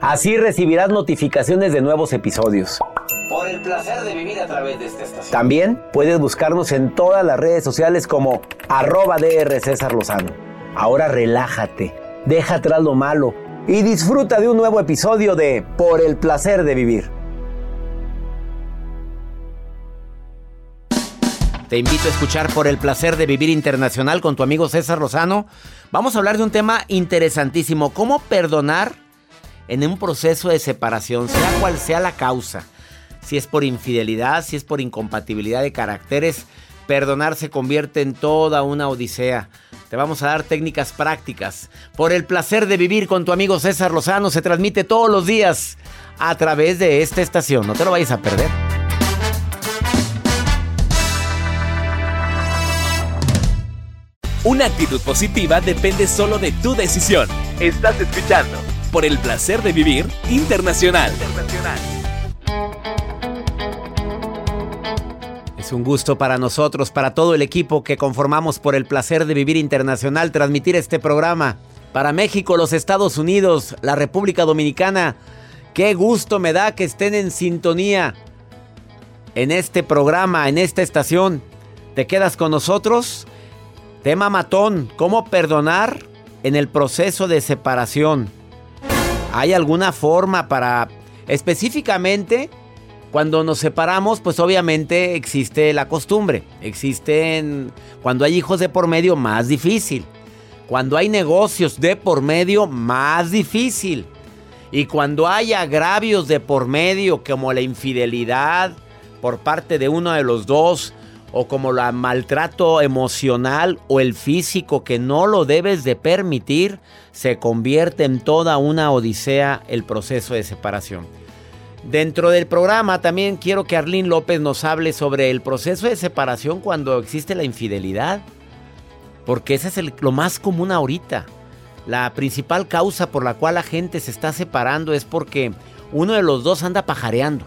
Así recibirás notificaciones de nuevos episodios. Por el placer de vivir a través de esta estación. También puedes buscarnos en todas las redes sociales como arroba DR César Lozano. Ahora relájate, deja atrás lo malo y disfruta de un nuevo episodio de Por el placer de vivir. Te invito a escuchar por el placer de vivir internacional con tu amigo César Lozano. Vamos a hablar de un tema interesantísimo, cómo perdonar en un proceso de separación, sea cual sea la causa. Si es por infidelidad, si es por incompatibilidad de caracteres, perdonar se convierte en toda una odisea. Te vamos a dar técnicas prácticas. Por el placer de vivir con tu amigo César Lozano se transmite todos los días a través de esta estación. No te lo vayas a perder. Una actitud positiva depende solo de tu decisión. Estás escuchando por el placer de vivir internacional. Es un gusto para nosotros, para todo el equipo que conformamos por el placer de vivir internacional, transmitir este programa. Para México, los Estados Unidos, la República Dominicana, qué gusto me da que estén en sintonía en este programa, en esta estación. ¿Te quedas con nosotros? Tema matón, ¿cómo perdonar en el proceso de separación? ¿Hay alguna forma para específicamente cuando nos separamos, pues obviamente existe la costumbre. Existen cuando hay hijos de por medio más difícil. Cuando hay negocios de por medio más difícil. Y cuando hay agravios de por medio como la infidelidad por parte de uno de los dos o como el maltrato emocional o el físico que no lo debes de permitir, se convierte en toda una odisea el proceso de separación. Dentro del programa también quiero que Arlene López nos hable sobre el proceso de separación cuando existe la infidelidad. Porque ese es lo más común ahorita. La principal causa por la cual la gente se está separando es porque uno de los dos anda pajareando.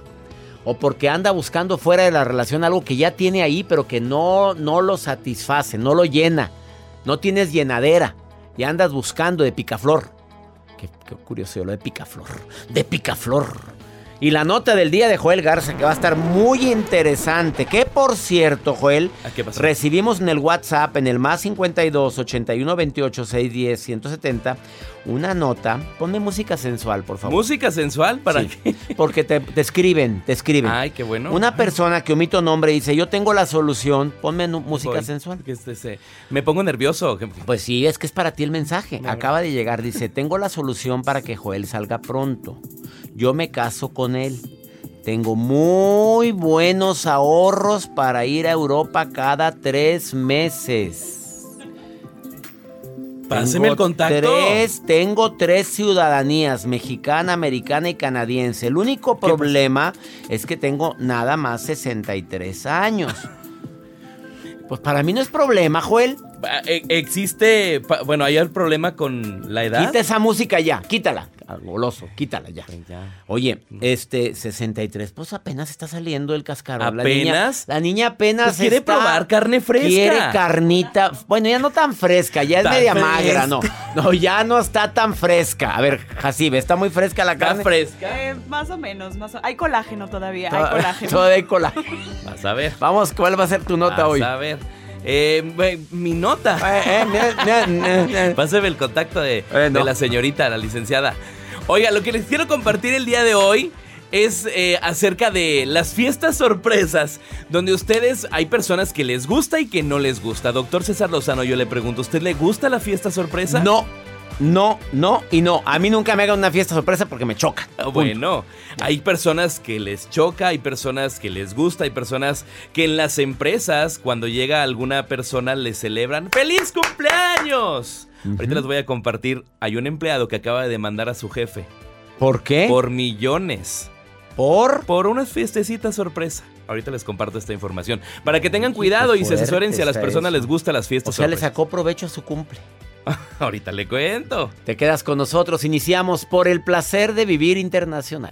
O porque anda buscando fuera de la relación algo que ya tiene ahí, pero que no, no lo satisface, no lo llena. No tienes llenadera. Y andas buscando de picaflor. Qué, qué curioso lo de picaflor. De picaflor. Y la nota del día de Joel Garza que va a estar muy interesante. Que por cierto, Joel, recibimos en el WhatsApp, en el más 52 81 28 610 170, una nota. Ponme música sensual, por favor. ¿Música sensual? ¿Para qué? Porque te, escriben, te escriben. Ay, qué bueno. Una persona que omito nombre dice: Yo tengo la solución, ponme música sensual. este, me pongo nervioso. Pues sí, es que es para ti el mensaje. Acaba de llegar, dice: Tengo la solución para que Joel salga pronto. Yo me caso con él. Tengo muy buenos ahorros para ir a Europa cada tres meses. Páseme el contacto. Tres, tengo tres ciudadanías, mexicana, americana y canadiense. El único problema es que tengo nada más 63 años. Pues para mí no es problema, Joel. Ah, e- Existe, bueno, hay el problema con la edad. Quita esa música ya, quítala. Goloso, quítala ya. Oye, este 63, pues apenas está saliendo el cascarón. La niña- ¿Apenas? La niña, apenas Pues quiere está- probar carne fresca. Quiere carnita. Bueno, ya no tan fresca, ya es Tan media fresca. magra, no. No, ya no está tan fresca. A ver, Jacibe, ¿está muy fresca la Está carne? fresca. Eh, más o menos, más o- hay colágeno todavía, hay colágeno. Todavía hay colágeno. Vas a ver. Vamos, ¿cuál va a ser tu nota Vas hoy? a ver. Eh, mi nota. Eh, eh, Pásame el contacto de, Eh, no. de la señorita, la licenciada. Oiga, lo que les quiero compartir el día de hoy es eh, acerca de las fiestas sorpresas, donde ustedes, hay personas que les gusta y que no les gusta. Doctor César Lozano, yo le pregunto, ¿usted le gusta la fiesta sorpresa? No, no, no y no. A mí nunca me hagan una fiesta sorpresa porque me choca. Ah, Punto. Bueno, hay personas que les choca, hay personas que les gusta, hay personas que en las empresas, cuando llega alguna persona, le celebran ¡Feliz cumpleaños! Ahorita les voy a compartir, hay un empleado que acaba de demandar a su jefe ¿Por qué? por millones, Por. por unas fiestecitas sorpresa. Ahorita les comparto esta información. Para que tengan cuidado y se asesoren si a las personas eso. les gustan las O fiestas sea, le sacó provecho a su cumple. Ahorita le cuento. Te quedas con nosotros. Iniciamos por el placer de vivir internacional.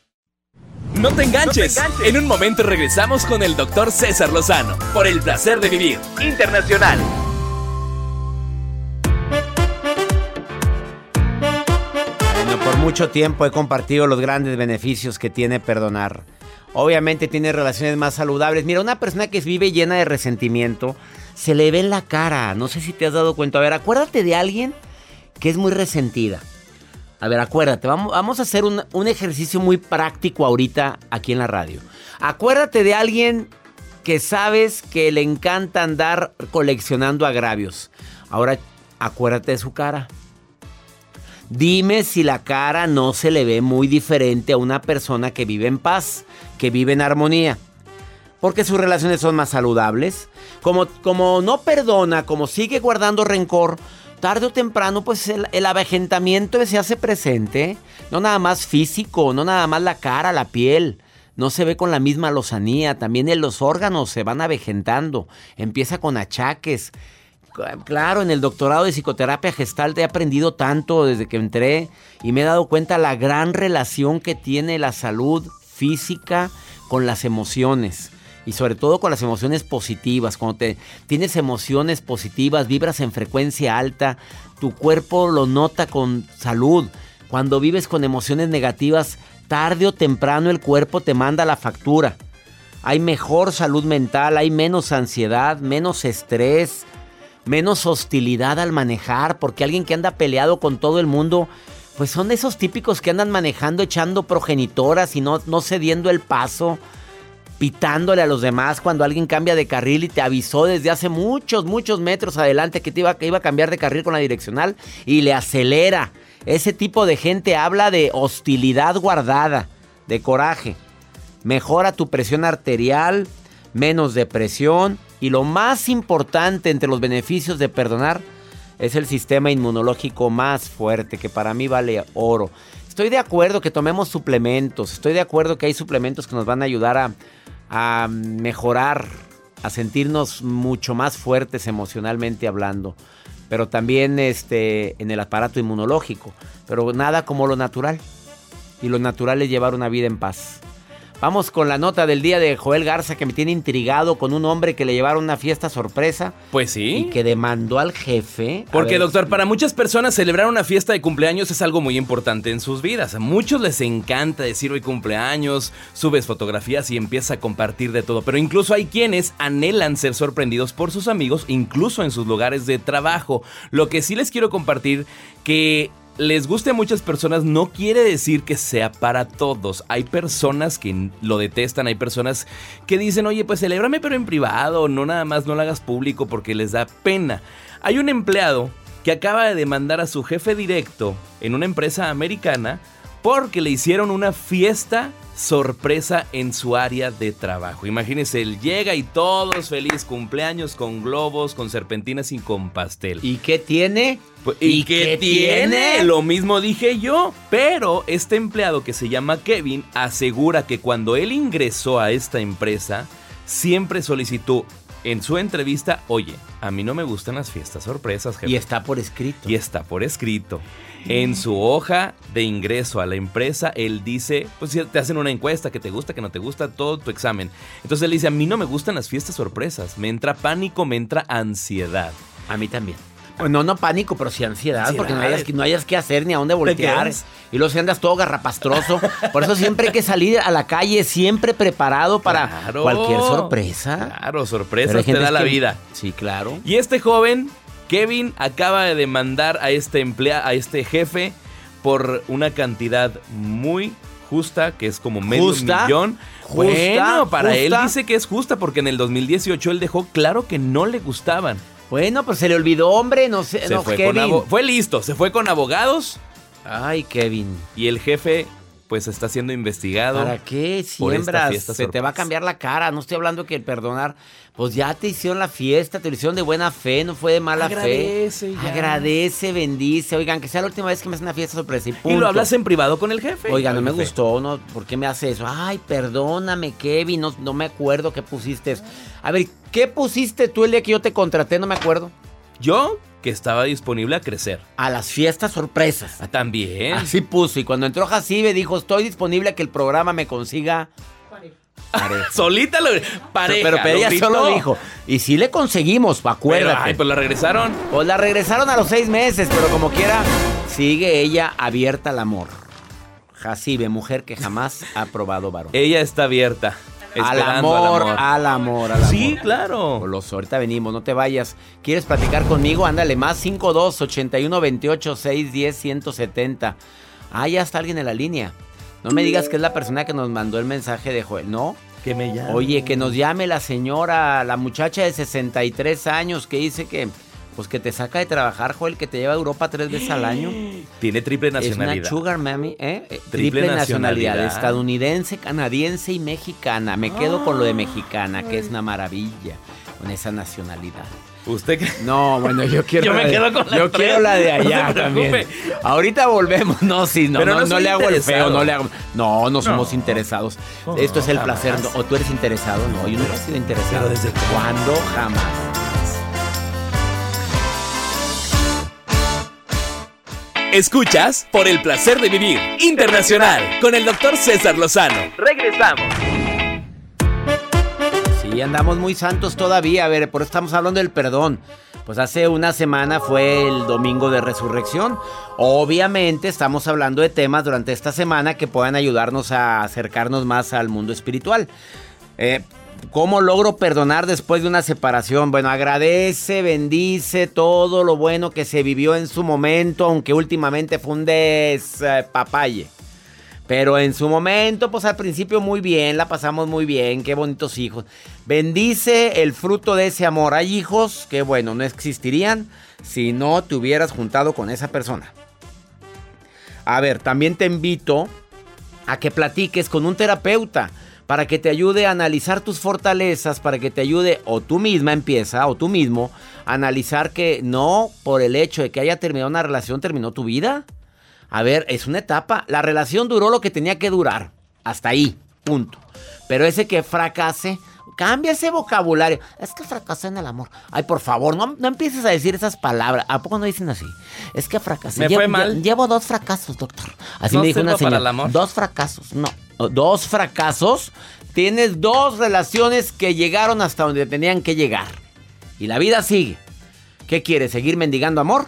No te enganches. En un momento regresamos con el doctor César Lozano por el placer de vivir internacional. Bueno, por mucho tiempo he compartido los grandes beneficios que tiene perdonar. Obviamente tiene relaciones más saludables. Mira, una persona que vive llena de resentimiento, se le ve en la cara. No sé si te has dado cuenta. A ver, acuérdate de alguien que es muy resentida. A ver, acuérdate, vamos, a hacer un, un ejercicio muy práctico ahorita aquí en la radio. Acuérdate de alguien que sabes que le encanta andar coleccionando agravios. Ahora, acuérdate de su cara. Dime si la cara no se le ve muy diferente a una persona que vive en paz, que vive en armonía. Porque sus relaciones son más saludables. Como, como no perdona, como sigue guardando rencor, tarde o temprano, pues el, avejentamiento se hace presente. No nada más físico, no nada más la cara, la piel. No se ve con la misma lozanía. También en los órganos se van avejentando. Empieza con achaques. Claro, en el doctorado de psicoterapia gestal he aprendido tanto desde que entré y me he dado cuenta la gran relación que tiene la salud física con las emociones y sobre todo con las emociones positivas. Cuando te tienes emociones positivas, vibras en frecuencia alta, tu cuerpo lo nota con salud. Cuando vives con emociones negativas, tarde o temprano el cuerpo te manda la factura. Hay mejor salud mental, hay menos ansiedad, menos estrés, menos hostilidad al manejar, porque alguien que anda peleado con todo el mundo, pues son esos típicos que andan manejando echando progenitoras y no, no cediendo el paso. Pitándole a los demás cuando alguien cambia de carril y te avisó desde hace muchos, muchos metros adelante que, te iba, que iba a cambiar de carril con la direccional y le acelera. Ese tipo de gente habla de hostilidad guardada, de coraje. Mejora tu presión arterial, menos depresión y lo más importante entre los beneficios de perdonar es el sistema inmunológico más fuerte que para mí vale oro. Estoy de acuerdo que tomemos suplementos, estoy de acuerdo que hay suplementos que nos van a ayudar a, a mejorar, a sentirnos mucho más fuertes emocionalmente hablando, pero también este, en el aparato inmunológico, pero nada como lo natural. Y lo natural es llevar una vida en paz. Vamos con la nota del día de Joel Garza que me tiene intrigado con un hombre que le llevaron una fiesta sorpresa. Pues sí. Y que demandó al jefe. Porque, ver, doctor, para muchas personas celebrar una fiesta de cumpleaños es algo muy importante en sus vidas. A muchos les encanta decir hoy cumpleaños, subes fotografías y empiezas a compartir de todo. Pero incluso hay quienes anhelan ser sorprendidos por sus amigos, incluso en sus lugares de trabajo. Lo que sí les quiero compartir que les guste a muchas personas no quiere decir que sea para todos. Hay personas que lo detestan, hay personas que dicen, oye, pues celébrame pero en privado, no nada más no lo hagas público porque les da pena. Hay un empleado que acaba de demandar a su jefe directo en una empresa americana porque le hicieron una fiesta sorpresa en su área de trabajo. Imagínense, él llega y todos feliz cumpleaños con globos, con serpentinas y con pastel. ¿Y qué tiene? Pues, ¿Y, qué, tiene? Lo mismo dije yo. Pero este empleado que se llama Kevin asegura que cuando él ingresó a esta empresa, siempre solicitó en su entrevista, oye, a mí no me gustan las fiestas sorpresas, jefe. Y está por escrito. Y está por escrito. En su hoja de ingreso a la empresa, él dice, pues si te hacen una encuesta que te gusta, que no te gusta, todo tu examen. Entonces él dice, a mí no me gustan las fiestas sorpresas, me entra pánico, me entra ansiedad. A mí también. No, no pánico, pero sí ansiedad, Ansiedad. porque no hayas, que- no hayas que hacer ni a dónde voltear. Y luego si andas todo garrapastroso. Por eso siempre hay que salir a la calle, siempre preparado para Claro. cualquier sorpresa. Claro, hay te da la que- vida. Sí, claro. Y este joven, Kevin, acaba de demandar a este emplea, a este jefe por una cantidad muy justa, que es como medio ¿Justa? millón. ¿Justa? Bueno, para él dice que es justa porque en el 2018 él dejó claro que no le gustaban. Bueno, pues se le olvidó, hombre, no sé, Se no, fue, Kevin. con abo- fue listo, se fue con abogados Ay, Kevin. y el jefe pues está siendo investigado. ¿Para qué siembras? Se te va a cambiar la cara. No estoy hablando que el perdonar. Pues ya te hicieron la fiesta, te lo hicieron de buena fe, no fue de mala Agradece fe. ya. Agradece, bendice. Oigan, que sea la última vez que me hacen una fiesta sorpresa. Y, Y punto. lo hablas en privado con el jefe. Oiga, no me jefe. gustó, ¿no? ¿Por qué me hace eso? Ay, perdóname, Kevin, no, no me acuerdo qué pusiste. A ver, ¿qué pusiste tú el día que yo te contraté? No me acuerdo. Yo, que estaba disponible a crecer. A las fiestas sorpresas. Ah, También. Así puso. Y cuando entró Jacibe dijo, estoy disponible a que el programa me consiga... pareja. Solita lo pareja. pero, pero lo ella gritó. solo dijo. Y sí le conseguimos, Pero, acuérdate. ay, pues la regresaron. Pues la regresaron a los seis meses, pero como quiera, sigue ella abierta al amor. Jacibe, mujer que jamás ha probado varón. Ella está abierta. Al esperando amor, al amor. al amor, al amor. Sí, claro. Goloso, ahorita venimos, no te vayas. ¿Quieres platicar conmigo? Ándale, más 52 81 28 610 170. Ah, ya está alguien en la línea. No me digas que es la persona que nos mandó el mensaje de Joel, ¿no? Que me llame. Oye, que nos llame la señora, la muchacha de 63 años que dice que, pues que te saca de trabajar, Joel, que te lleva a Europa tres veces al año. Tiene triple Es una nacionalidad. sugar mami, ¿eh? Eh, Triple Triple, nacionalidad, nacionalidad. estadounidense, canadiense y mexicana. Me quedo con lo de mexicana, que es una maravilla, con esa nacionalidad. ¿Usted qué? No, bueno, yo quiero Yo la me de- quedo con las Yo tres. quiero la de No allá también. Ahorita volvemos. No, sí, no, Pero no, no no le hago el feo, no le hago. No, no somos No. interesados. No, Esto es el jamás. placer. no, O tú eres interesado, no. Yo nunca he sido interesado. Pero ¿desde cuándo? Jamás. Escuchas por el placer de vivir internacional con el doctor César Lozano. Regresamos. Sí, andamos muy santos todavía. A ver, por eso estamos hablando del perdón. Pues hace una semana fue el domingo de resurrección. Obviamente estamos hablando de temas durante esta semana que puedan ayudarnos a acercarnos más al mundo espiritual. Eh, ¿Cómo logro perdonar después de una separación? Bueno, agradece, bendice todo lo bueno que se vivió en su momento, aunque últimamente fue un despapalle. Pero en su momento, pues al principio muy bien, la pasamos muy bien, qué bonitos hijos. Bendice el fruto de ese amor. Hay hijos que, bueno, no existirían si no te hubieras juntado con esa persona. A ver, también te invito a que platiques con un terapeuta para que te ayude a analizar tus fortalezas, para que te ayude o tú misma empieza o tú mismo a analizar que no por el hecho de que haya terminado una relación terminó tu vida. A ver, es una etapa. La relación duró lo que tenía que durar. Hasta ahí, punto. Pero ese que fracase, cambia ese vocabulario. Es que fracasé en el amor. Ay, por favor, no, no empieces a decir esas palabras. ¿A poco no dicen así? Es que fracasé. Me llevo, fue mal. Llevo dos fracasos, doctor. Así ¿No me dijo una sirvo para señora. el amor? Dos fracasos. No, dos fracasos. Tienes dos relaciones que llegaron hasta donde tenían que llegar. Y la vida sigue. ¿Qué quiere? ¿Seguir mendigando amor?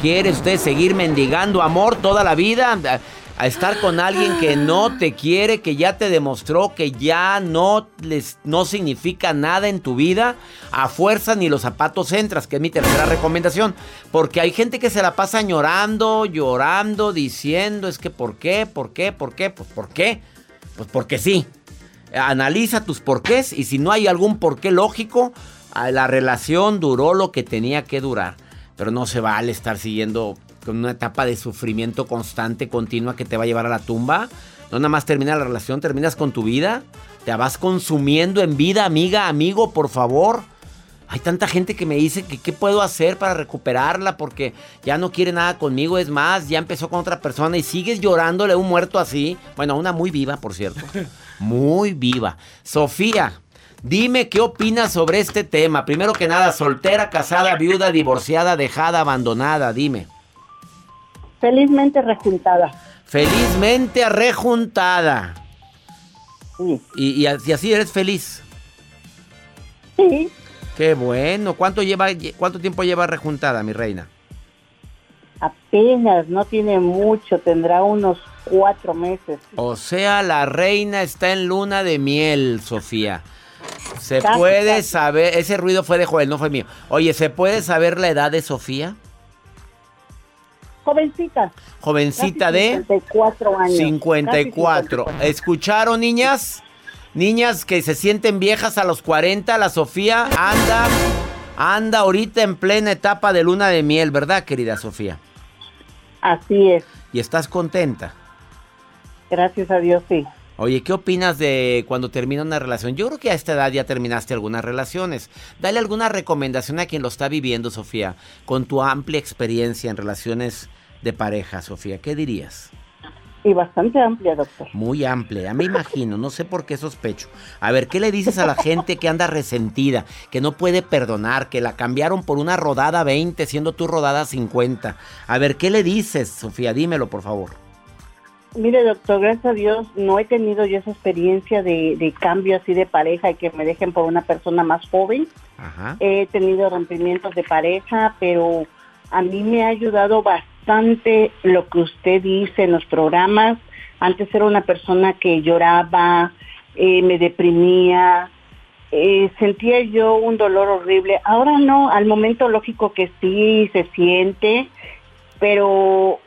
¿Quiere usted seguir mendigando amor toda la vida? A, a estar con alguien que no te quiere, que ya te demostró que ya no, les, no significa nada en tu vida. A fuerza ni los zapatos entras, que es mi tercera recomendación. Porque hay gente que se la pasa llorando, llorando, diciendo, es que ¿por qué? ¿Por qué? ¿Por qué? Pues ¿por qué? Pues porque sí. Analiza tus porqués y si no hay algún porqué lógico, la relación duró lo que tenía que durar. Pero no se vale estar siguiendo con una etapa de sufrimiento constante, continua, que te va a llevar a la tumba. No nada más termina la relación, terminas con tu vida. Te vas consumiendo en vida, amiga, amigo, por favor. Hay tanta gente que me dice que qué puedo hacer para recuperarla porque ya no quiere nada conmigo. Es más, ya empezó con otra persona y sigues llorándole a un muerto así. Bueno, a una muy viva, por cierto. Muy viva. Sofía, dime qué opinas sobre este tema. Primero que nada, soltera, casada, viuda, divorciada, dejada, abandonada. Dime. Felizmente rejuntada. Felizmente rejuntada. Sí. Y, y así eres feliz. Sí, Qué bueno. ¿Cuánto, lleva, ¿Cuánto tiempo lleva rejuntada, mi reina? apenas, no tiene mucho, tendrá unos cuatro meses. O sea, la reina está en luna de miel, Sofía. Se Casi, puede casi. saber, ese ruido fue de Joel, no fue mío. Oye, ¿se puede saber la edad de Sofía? Jovencita. Jovencita casi de 54 años. 54. Casi ¿Escucharon, niñas? Niñas que se sienten viejas a los 40, la Sofía anda, anda ahorita en plena etapa de luna de miel, ¿verdad, querida Sofía? Así es, ¿Y estás contenta? gracias a Dios, sí. Oye, ¿qué opinas de cuando termina una relación? Yo creo que a esta edad ya terminaste algunas relaciones. Dale alguna recomendación a quien lo está viviendo, Sofía, con tu amplia experiencia en relaciones de pareja, Sofía. ¿Qué dirías? Y bastante amplia, doctor. Muy amplia, ya me imagino, no sé por qué sospecho. A ver, ¿qué le dices a la gente que anda resentida, que no puede perdonar, que la cambiaron por una rodada 20, siendo tú rodada 50? A ver, ¿qué le dices, Sofía? Dímelo, por favor. Mire, doctor, gracias a Dios no he tenido yo esa experiencia de, de cambio así de pareja y que me dejen por una persona más joven. Ajá. He tenido rompimientos de pareja, pero a mí me ha ayudado bastante lo que usted dice en los programas. Antes era una persona que lloraba, eh, me deprimía, eh, sentía yo un dolor horrible. Ahora no, al momento lógico que sí se siente, pero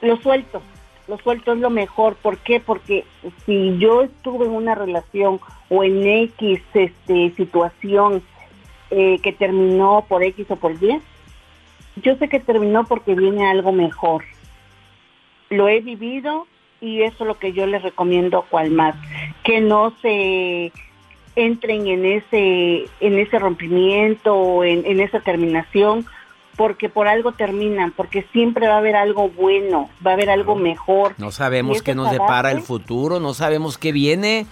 lo suelto, lo suelto es lo mejor. ¿Por qué? Porque si yo estuve en una relación o en X este, situación eh, que terminó por X o por Y, yo sé que terminó porque viene algo mejor. Lo he vivido y eso es lo que yo les recomiendo a cual más, que no se entren en ese en ese rompimiento o en, en esa terminación porque por algo terminan, porque siempre va a haber algo bueno, va a haber algo mejor. No sabemos qué nos depara el futuro, no sabemos qué viene.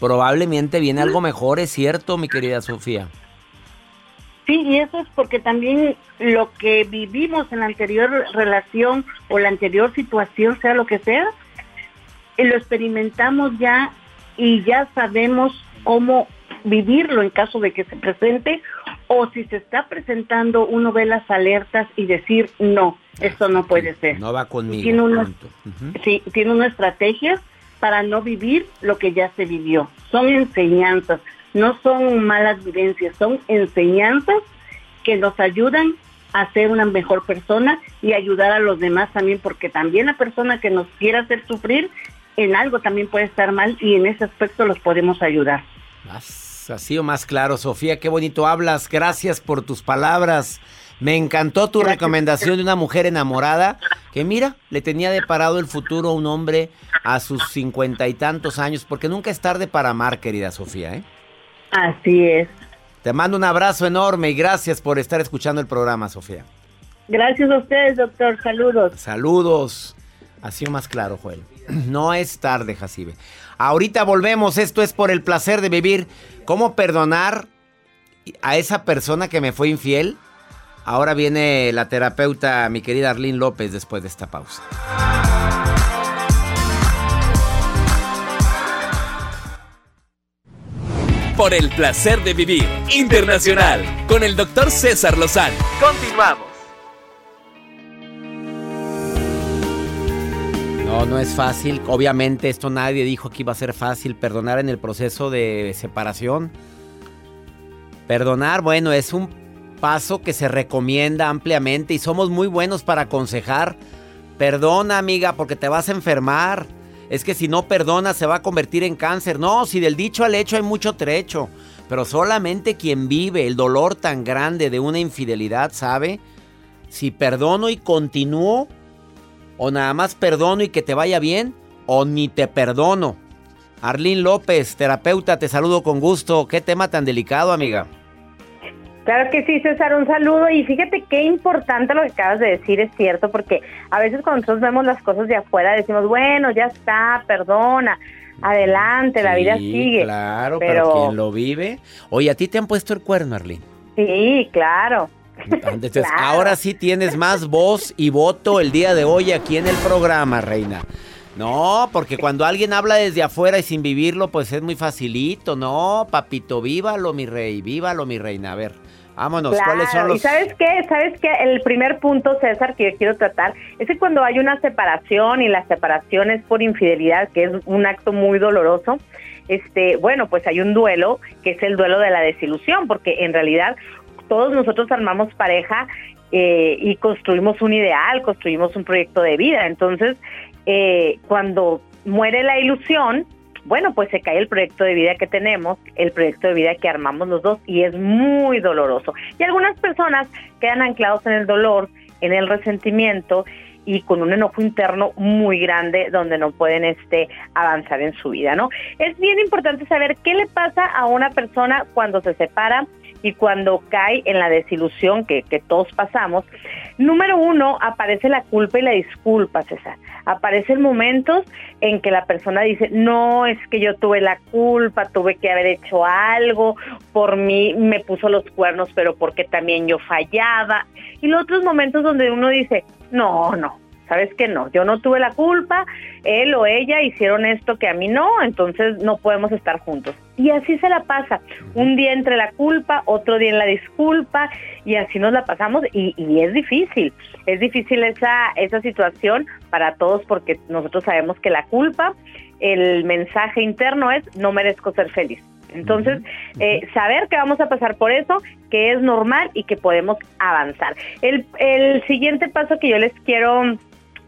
Probablemente viene algo mejor, es cierto, mi querida Sofía. Sí, y eso es porque también lo que vivimos en la anterior relación o la anterior situación, sea lo que sea, eh, lo experimentamos ya y ya sabemos cómo vivirlo en caso de que se presente o si se está presentando uno ve las alertas y decir no, esto no puede ser. No va conmigo. Tiene. Sí, tiene una estrategia para no vivir lo que ya se vivió. Son enseñanzas, no son malas vivencias, son enseñanzas que nos ayudan a ser una mejor persona y ayudar a los demás también, porque también la persona que nos quiera hacer sufrir en algo también puede estar mal y en ese aspecto los podemos ayudar. así o más claro, Sofía, qué bonito hablas. Gracias por tus palabras. Me encantó tu recomendación de una mujer enamorada que mira, le tenía deparado el futuro a un hombre a sus cincuenta y tantos años, porque nunca es tarde para amar, querida Sofía. ¿eh? Así es. Te mando un abrazo enorme y gracias por estar escuchando el programa, Sofía. Gracias a ustedes, doctor. Saludos. Saludos. Así más claro, Joel. No es tarde, Jacibe. Ahorita volvemos. Esto es por el placer de vivir. ¿Cómo perdonar a esa persona que me fue infiel? Ahora viene la terapeuta, mi querida Arlene López, después de esta pausa. Por el placer de vivir internacional con el doctor César Lozano. Continuamos. No, no es fácil. Obviamente esto nadie dijo que iba a ser fácil perdonar en el proceso de separación. Perdonar, bueno, es un paso que se recomienda ampliamente y somos muy buenos para aconsejar. Perdona, amiga, porque te vas a enfermar. Es que si no perdonas se va a convertir en cáncer. No, si del dicho al hecho hay mucho trecho. Pero solamente quien vive el dolor tan grande de una infidelidad sabe si perdono y continúo o nada más perdono y que te vaya bien o ni te perdono. Arlín López, terapeuta, te saludo con gusto. Qué tema tan delicado, amiga. Claro que sí, César, un saludo. Y fíjate qué importante lo que acabas de decir, es cierto, porque a veces cuando nosotros vemos las cosas de afuera decimos, bueno, ya está, perdona, adelante, la vida sigue. Claro, pero, quien lo vive. Oye, ¿a ti te han puesto el cuerno, Arlene? Sí, claro. Entonces, ahora sí tienes más voz y voto el día de hoy aquí en el programa, Reina. No, porque cuando alguien habla desde afuera y sin vivirlo, pues es muy facilito. No, papito, vívalo, mi rey, vívalo, mi reina. A ver. Vámonos, ¿cuáles son los...? Y ¿sabes qué? ¿Sabes qué? El primer punto, César, que yo quiero tratar, es que cuando hay una separación y la separación es por infidelidad, que es un acto muy doloroso, este, bueno, pues hay un duelo, que es el duelo de la desilusión, porque en realidad todos nosotros armamos pareja eh, y construimos un ideal, construimos un proyecto de vida. Entonces, eh, cuando muere la ilusión, bueno, pues se cae el proyecto de vida que tenemos, el proyecto de vida que armamos los dos y es muy doloroso. Y algunas personas quedan anclados en el dolor, en el resentimiento y con un enojo interno muy grande donde no pueden este avanzar en su vida, ¿no? Es bien importante saber qué le pasa a una persona cuando se separa y cuando cae en la desilusión que, todos pasamos. Número uno, aparece la culpa y la disculpa, César. Aparecen momentos en que la persona dice, no, es que yo tuve la culpa, tuve que haber hecho algo, por mí me puso los cuernos, pero porque también yo fallaba. Y los otros momentos donde uno dice, no, no, sabes que no, yo no tuve la culpa, él o ella hicieron esto que a mí no, entonces no podemos estar juntos. Y así se la pasa, un día entre la culpa, otro día en la disculpa, y así nos la pasamos, y, y es difícil, es difícil esa, esa situación para todos porque nosotros sabemos que la culpa, el mensaje interno es no merezco ser feliz. Entonces, eh, saber que vamos a pasar por eso, que es normal y que podemos avanzar. El, el siguiente paso que yo les quiero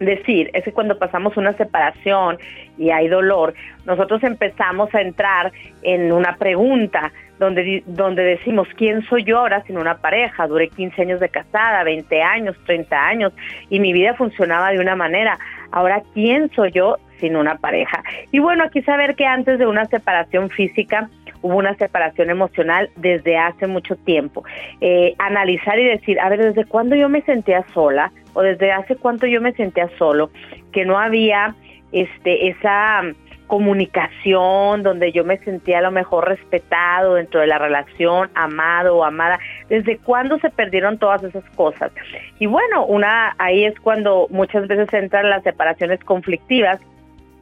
decir es que cuando pasamos una separación y hay dolor, nosotros empezamos a entrar en una pregunta donde, donde decimos, ¿quién soy yo ahora sin una pareja? Duré 15 años de casada, 20 años, 30 años y mi vida funcionaba de una manera. Ahora, ¿quién soy yo sin una pareja? Y bueno, aquí saber que antes de una separación física, hubo una separación emocional desde hace mucho tiempo. Eh, analizar y decir, a ver, ¿desde cuándo yo me sentía sola? ¿O desde hace cuánto yo me sentía solo? Que no había este, esa comunicación, donde yo me sentía a lo mejor respetado dentro de la relación, amado o amada. ¿Desde cuándo se perdieron todas esas cosas? Y bueno, una ahí es cuando muchas veces entran las separaciones conflictivas,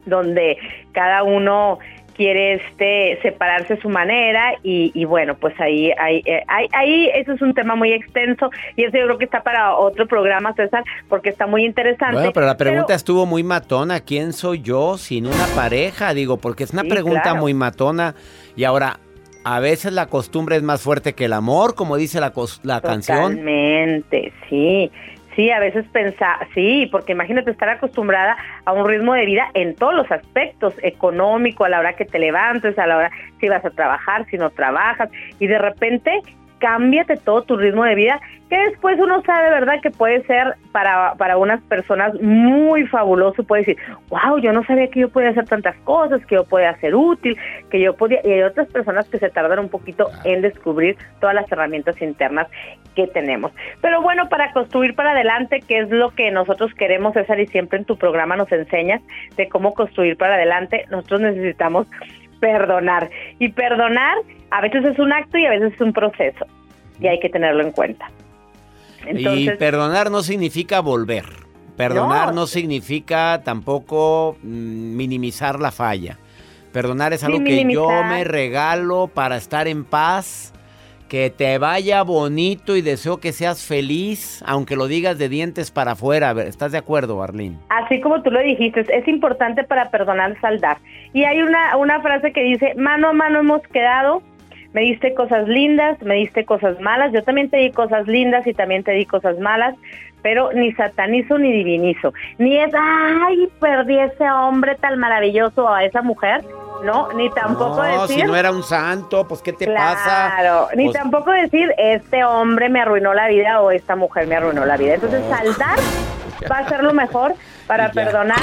donde cada uno quiere este separarse a su manera y, bueno pues ahí, ahí ahí ahí eso es un tema muy extenso y eso yo creo que está para otro programa César porque está muy interesante. Bueno pero la pregunta estuvo muy matona quién soy yo sin una pareja digo porque es una pregunta muy matona y ahora a veces la costumbre es más fuerte que el amor como dice la, la canción. Totalmente sí Sí, a veces pensar, sí, porque imagínate estar acostumbrada a un ritmo de vida en todos los aspectos, económico, a la hora que te levantes, a la hora si vas a trabajar, si no trabajas, y de repente cámbiate todo tu ritmo de vida, que después uno sabe, ¿verdad?, que puede ser para, para unas personas muy fabuloso, puede decir, wow, yo no sabía que yo podía hacer tantas cosas, que yo podía ser útil, que yo podía, y hay otras personas que se tardan un poquito en descubrir todas las herramientas internas que tenemos. Pero bueno, para construir para adelante, que es lo que nosotros queremos, César, y siempre en tu programa nos enseñas de cómo construir para adelante, nosotros necesitamos perdonar. Y perdonar a veces es un acto y a veces es un proceso. Y hay que tenerlo en cuenta. y perdonar no significa volver. Perdonar no, significa tampoco mm, minimizar la falla. Perdonar es algo que yo me regalo para estar en paz, que te vaya bonito y deseo que seas feliz, aunque lo digas de dientes para afuera. ¿Estás de acuerdo, Arlene? Así como tú lo dijiste, es importante para perdonar saldar. Y hay una, una frase que dice, mano a mano hemos quedado, me diste cosas lindas, me diste cosas malas, yo también te di cosas lindas y también te di cosas malas, pero ni satanizo ni divinizo, ni es, ay, perdí ese hombre tan maravilloso a esa mujer, no, ni tampoco no, decir... si no era un santo, pues ¿qué te pasa? Claro, ni pues tampoco decir, este hombre me arruinó la vida o esta mujer me arruinó la vida. Entonces, saldar va a ser lo mejor para perdonar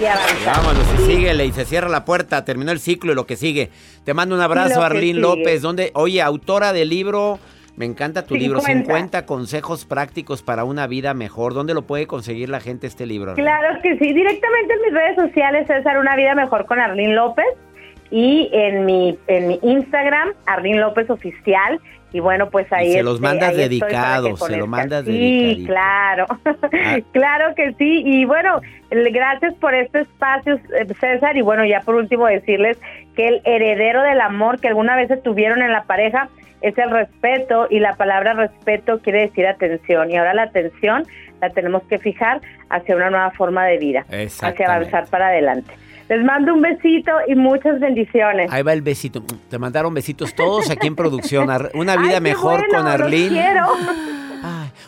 y avanzar. Vámonos, y síguele y se cierra la puerta, terminó el ciclo y lo que sigue. Te mando un abrazo, sigue. López. Donde, oye, autora del libro, me encanta tu libro, 50. 50 consejos prácticos para una vida mejor. ¿Dónde lo puede conseguir la gente este libro? Arlene? Claro que sí, directamente en mis redes sociales, César, Una Vida Mejor con Arlene López. Y en mi, en mi Instagram, Arlene López Oficial. Y bueno, pues ahí Y se los este, mandas dedicados, se lo conozcan. mandas Sí, dedicadito. claro, Ah. claro que sí. Y bueno, gracias por este espacio, eh, César. Y bueno, ya por último decirles que el heredero del amor que alguna vez se tuvieron en la pareja es el respeto y la palabra respeto quiere decir atención. Y ahora la atención la tenemos que fijar hacia una nueva forma de vida, hacia avanzar para adelante. Les mando un besito y muchas bendiciones. Ahí va el besito. Te mandaron besitos todos aquí en producción. Una vida Ay, mejor bueno, con Arlene. quiero.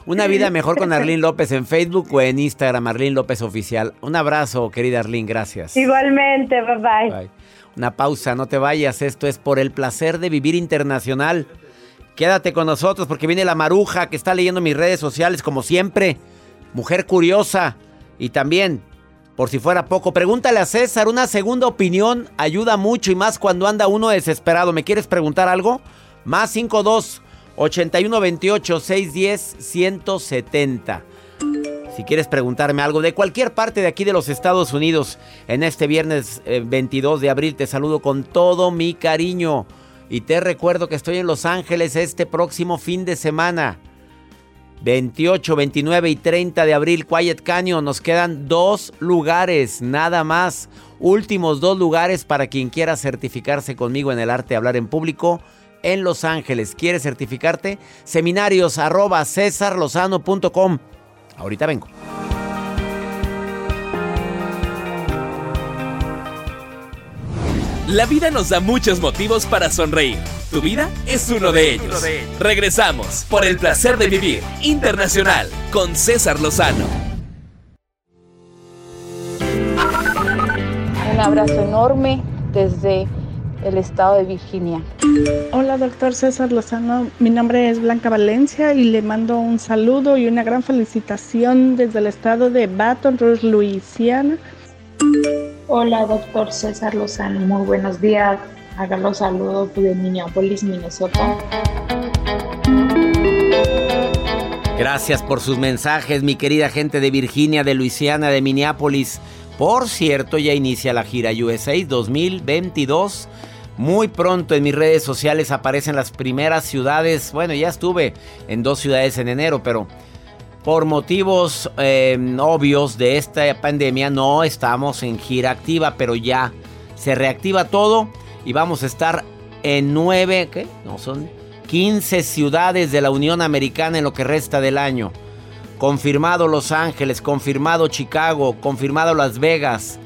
Una vida mejor con Arlene López en Facebook o en Instagram, Arlene López Oficial. Un abrazo, querida Arlene, gracias. Igualmente, bye bye. Bye. Una pausa, no te vayas. Esto es por el placer de vivir internacional. Quédate con nosotros porque viene la maruja que está leyendo mis redes sociales como siempre. Mujer curiosa. Y también, por si fuera poco, pregúntale a César. Una segunda opinión ayuda mucho y más cuando anda uno desesperado. ¿Me quieres preguntar algo? Más 52 81 28 610 170. Si quieres preguntarme algo de cualquier parte de aquí de los Estados Unidos, en este viernes eh, 22 de abril te saludo con todo mi cariño. Y te recuerdo que estoy en Los Ángeles este próximo fin de semana. 28, 29 y 30 de abril, Quiet Canyon. Nos quedan dos lugares, nada más. Últimos dos lugares para quien quiera certificarse conmigo en el arte de hablar en público en Los Ángeles. ¿Quieres certificarte? Seminarios arroba. Ahorita vengo. La vida nos da muchos motivos para sonreír. Tu vida es uno de ellos. Regresamos por el placer de vivir internacional con César Lozano. Un abrazo enorme desde el estado de Virginia. Hola, doctor César Lozano. Mi nombre es Blanca Valencia y le mando un saludo y una gran felicitación desde el estado de Baton Rouge, Luisiana. Hola, doctor César Lozano. Muy buenos días. Haga los saludos de Minneapolis, Minnesota. Gracias por sus mensajes, mi querida gente de Virginia, de Luisiana, de Minneapolis. Por cierto, ya inicia la gira USA 2022. Muy pronto en mis redes sociales aparecen las primeras ciudades. Bueno, ya estuve en dos ciudades en enero, pero por motivos eh, obvios de esta pandemia no estamos en gira activa, pero ya se reactiva todo y vamos a estar en nueve, ¿qué? No, son 15 ciudades de la Unión Americana en lo que resta del año. Confirmado Los Ángeles, confirmado Chicago, confirmado Las Vegas.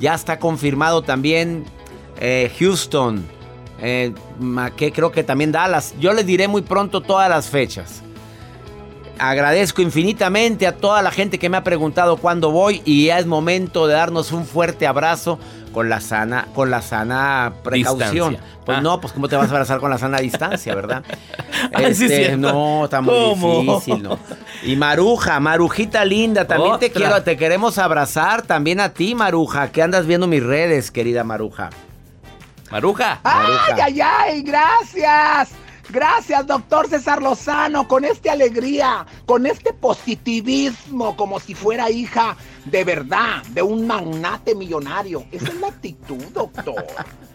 Ya está confirmado también eh, Houston, eh, que creo que también Dallas. Yo les diré muy pronto todas las fechas. Agradezco infinitamente a toda la gente que me ha preguntado cuándo voy y ya es momento de darnos un fuerte abrazo con la sana, con la sana precaución. Distancia. Pues Ah. no, pues cómo te vas a abrazar con la sana distancia, ¿verdad? Ah, Este, no, está muy ¿Cómo? difícil, ¿no? Y Maruja, Marujita linda, también te quiero, te queremos abrazar también a ti, Maruja, que andas viendo mis redes, querida Maruja. Maruja. ¡Ay, ay, ay! ¡Gracias! Gracias, doctor César Lozano, con esta alegría, con este positivismo, como si fuera hija de verdad, de un magnate millonario. Esa es la actitud, doctor.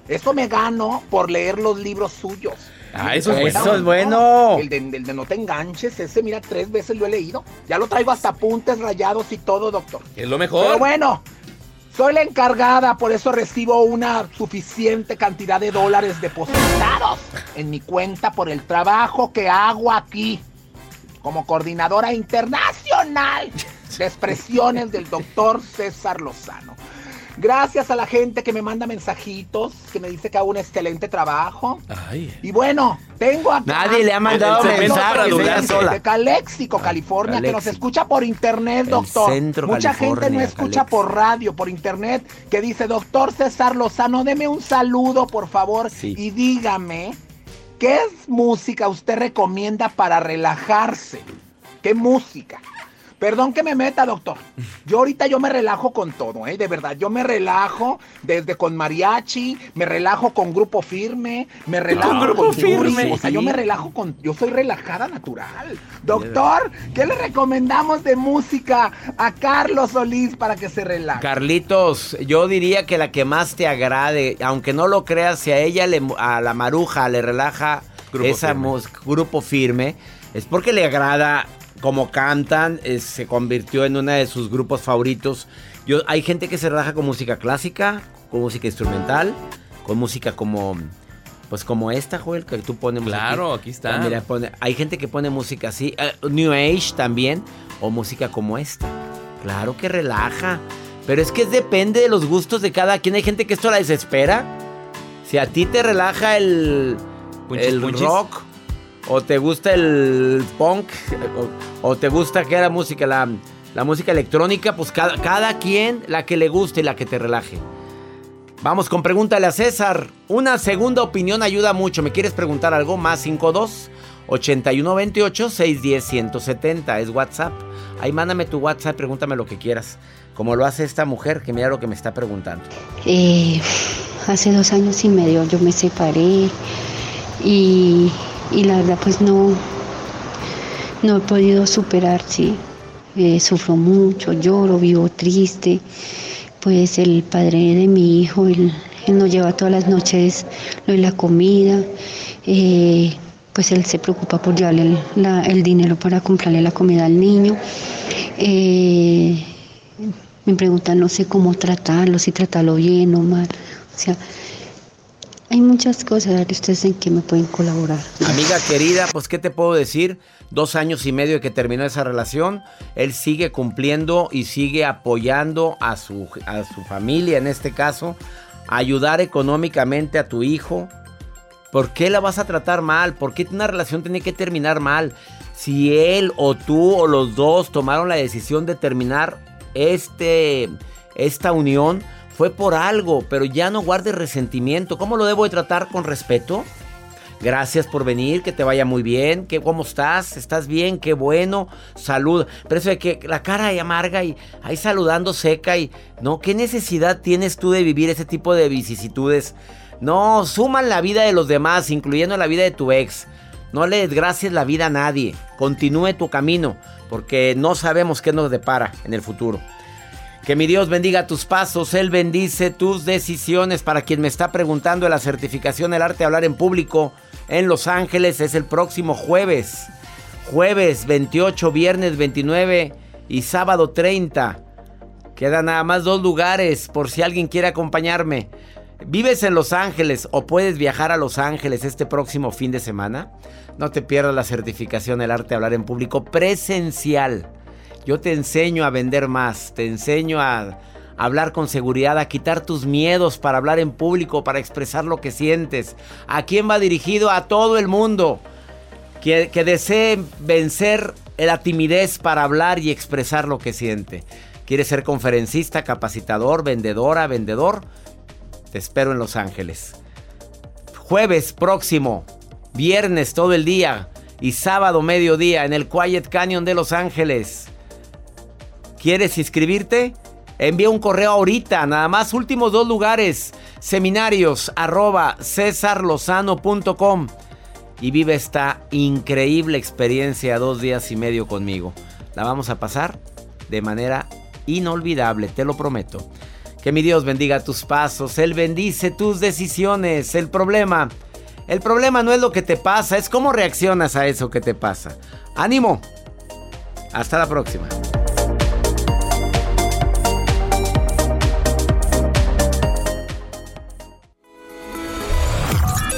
Eso me gano por leer los libros suyos. Ah, eso es. Eso es bueno. El de, el de No te enganches, ese, mira, tres veces lo he leído. Ya lo traigo hasta apuntes rayados y todo, doctor. Es lo mejor. Pero bueno, soy la encargada, por eso recibo una suficiente cantidad de dólares depositados en mi cuenta por el trabajo que hago aquí como coordinadora internacional de expresiones del doctor César Lozano. Gracias a la gente que me manda mensajitos, que me dice que hago un excelente trabajo. Ay. Y bueno, tengo acá Nadie le ha mandado ella sola. de Caléxico, California, que nos escucha por internet, doctor. centro Mucha gente no escucha por radio, por internet, que dice, doctor César Lozano, deme un saludo, por favor, y dígame, ¿qué es música usted recomienda para relajarse? ¿Qué música? Perdón que me meta, doctor. Yo ahorita yo me relajo con todo, ¿eh? De verdad, yo me relajo desde con mariachi, me relajo con grupo firme, me relajo con, Grupo Yuri, Firme. O sea, yo me relajo con, yo soy relajada natural. Doctor, ¿qué le recomendamos de música a Carlos Solís para que se relaje? Carlitos, yo diría que la que más te agrade, aunque no lo creas, si a ella, le- a la maruja, le relaja Grupo esa Firme. mus- grupo firme, es porque le agrada como cantan, eh, se convirtió en uno de sus grupos favoritos. Yo, hay gente que se relaja con música clásica, con música instrumental, con música como, pues como esta, Joel, que tú pones. Claro, aquí está. Mira, pone- hay gente que pone música así, eh, New Age también, o música como esta. Claro que relaja. Pero es que depende de los gustos de cada quien. Hay gente que esto la desespera. Si a ti te relaja el, Punchis, el punchis. rock, o te gusta el punk, o, te gusta que era música, la, la música electrónica, pues cada, cada quien la que le guste y la que te relaje. Vamos con pregúntale a César. Una segunda opinión ayuda mucho. ¿Me quieres preguntar algo? Más 52 8128 610 170 es WhatsApp. Ahí mándame tu WhatsApp, pregúntame lo que quieras. Como lo hace esta mujer que mira lo que me está preguntando. Eh, hace dos años y medio yo me separé y, y la verdad pues no, no he podido superar, sí. Eh, sufro mucho, lloro, vivo triste. Pues el padre de mi hijo, él, él nos lleva todas las noches lo de la comida. eh, pues él se preocupa por llevarle el, dinero para comprarle la comida al niño. Eh, me preguntan, no sé cómo tratarlo, si tratarlo bien o mal. O sea, hay muchas cosas, a ver ustedes en qué me pueden colaborar. Amiga querida, pues ¿qué te puedo decir? Dos años y medio de que terminó esa relación. Él sigue cumpliendo y sigue apoyando a su, a su familia, en este caso, ayudar económicamente a tu hijo. ¿Por qué la vas a tratar mal? ¿Por qué una relación tiene que terminar mal? Si él o tú o los dos tomaron la decisión de terminar este, esta unión, fue por algo, pero ya no guardes resentimiento. ¿Cómo lo debo de tratar con respeto? Gracias por venir, que te vaya muy bien. ¿Qué, ¿Cómo estás? ¿Estás bien? Qué bueno. Salud. Pero eso de que la cara ahí amarga y ahí saludando seca y... No, ¿qué necesidad tienes tú de vivir ese tipo de vicisitudes? No, suman la vida de los demás, incluyendo la vida de tu ex. No le desgracies la vida a nadie. Continúe tu camino, porque no sabemos qué nos depara en el futuro. Que mi Dios bendiga tus pasos, Él bendice tus decisiones. Para quien me está preguntando la certificación del arte de hablar en público en Los Ángeles, es el próximo jueves. Jueves 28, viernes 29 y sábado 30. Quedan nada más dos lugares por si alguien quiere acompañarme. ¿Vives en Los Ángeles o puedes viajar a Los Ángeles este próximo fin de semana? No te pierdas la certificación del arte de hablar en público presencial. Yo te enseño a vender más, te enseño a hablar con seguridad, a quitar tus miedos para hablar en público, para expresar lo que sientes. ¿A quién va dirigido? A todo el mundo. que, desee vencer la timidez para hablar y expresar lo que siente. ¿Quieres ser conferencista, capacitador, vendedora, vendedor? Te espero en Los Ángeles. Jueves próximo, viernes todo el día y sábado mediodía en el Quiet Canyon de Los Ángeles. ¿Quieres inscribirte? Envía un correo ahorita, nada más últimos dos lugares, seminarios arroba y vive esta increíble experiencia dos días y medio conmigo. La vamos a pasar de manera inolvidable, te lo prometo. Que mi Dios bendiga tus pasos, Él bendice tus decisiones. El problema, el problema no es lo que te pasa, es cómo reaccionas a eso que te pasa. Ánimo. Hasta la próxima.